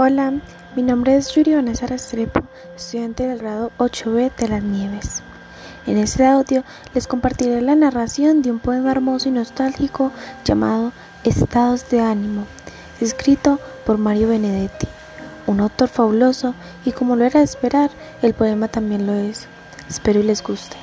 Hola, mi nombre es Yuri Vanessa Restrepo, estudiante del grado 8B de Las Nieves. En este audio les compartiré la narración de un poema hermoso y nostálgico llamado Estados de ánimo, escrito por Mario Benedetti, un autor fabuloso y como lo era de esperar, el poema también lo es. Espero y les guste.